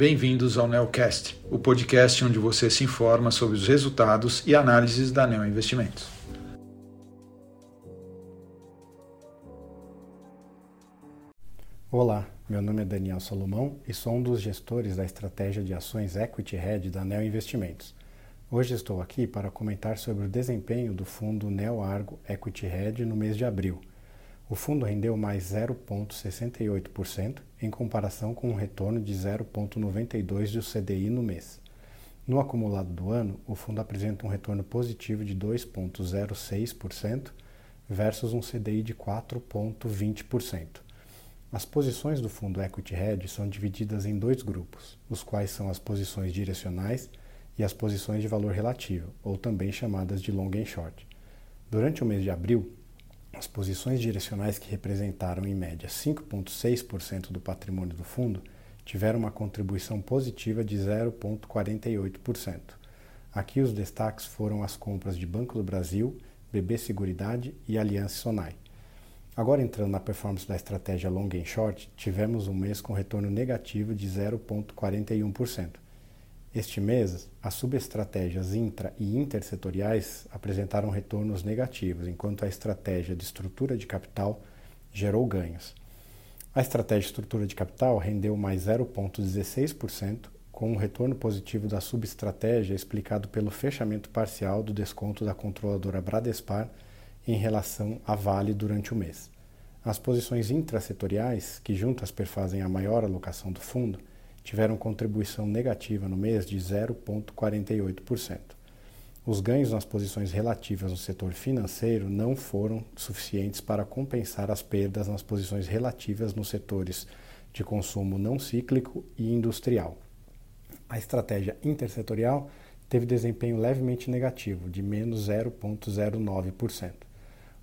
bem-vindos ao Neocast, o podcast onde você se informa sobre os resultados e análises da Neo Investimentos. Olá, meu nome é Daniel Salomão e sou um dos gestores da estratégia de ações Equity Hedge da Neo Investimentos. Hoje estou aqui para comentar sobre o desempenho do fundo Neo Argo Equity Hedge no mês de abril o fundo rendeu mais 0,68% em comparação com um retorno de 0,92% do CDI no mês. No acumulado do ano, o fundo apresenta um retorno positivo de 2,06% versus um CDI de 4,20%. As posições do fundo Equity Hedge são divididas em dois grupos, os quais são as posições direcionais e as posições de valor relativo, ou também chamadas de long and short. Durante o mês de abril, as posições direcionais que representaram em média 5,6% do patrimônio do fundo tiveram uma contribuição positiva de 0,48%. Aqui os destaques foram as compras de Banco do Brasil, BB Seguridade e Aliança Sonai. Agora entrando na performance da estratégia long and short, tivemos um mês com retorno negativo de 0,41%. Este mês, as subestratégias intra e intersetoriais apresentaram retornos negativos, enquanto a estratégia de estrutura de capital gerou ganhos. A estratégia de estrutura de capital rendeu mais 0,16%, com um retorno positivo da subestratégia explicado pelo fechamento parcial do desconto da controladora Bradespar em relação à Vale durante o mês. As posições intrasetoriais, que juntas perfazem a maior alocação do fundo, tiveram contribuição negativa no mês de 0,48%. Os ganhos nas posições relativas no setor financeiro não foram suficientes para compensar as perdas nas posições relativas nos setores de consumo não cíclico e industrial. A estratégia intersetorial teve desempenho levemente negativo, de menos 0,09%.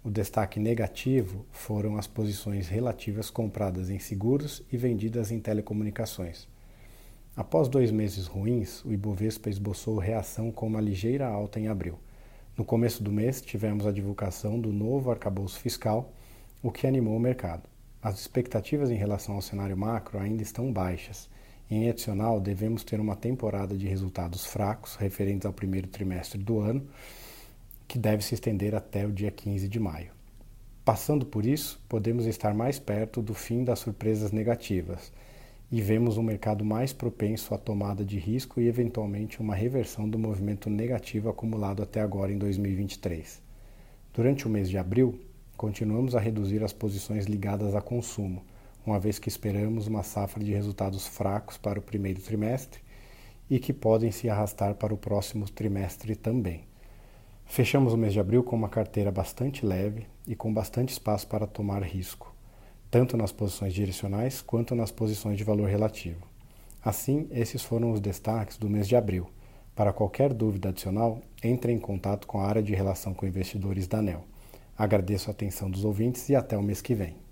O destaque negativo foram as posições relativas compradas em seguros e vendidas em telecomunicações. Após dois meses ruins, o Ibovespa esboçou reação com uma ligeira alta em abril. No começo do mês, tivemos a divulgação do novo arcabouço fiscal, o que animou o mercado. As expectativas em relação ao cenário macro ainda estão baixas. Em adicional, devemos ter uma temporada de resultados fracos referentes ao primeiro trimestre do ano, que deve se estender até o dia 15 de maio. Passando por isso, podemos estar mais perto do fim das surpresas negativas e vemos um mercado mais propenso à tomada de risco e, eventualmente, uma reversão do movimento negativo acumulado até agora em 2023. Durante o mês de abril, continuamos a reduzir as posições ligadas a consumo, uma vez que esperamos uma safra de resultados fracos para o primeiro trimestre e que podem se arrastar para o próximo trimestre também. Fechamos o mês de abril com uma carteira bastante leve e com bastante espaço para tomar risco tanto nas posições direcionais quanto nas posições de valor relativo. Assim, esses foram os destaques do mês de abril. Para qualquer dúvida adicional, entre em contato com a área de relação com investidores da ANEL. Agradeço a atenção dos ouvintes e até o mês que vem.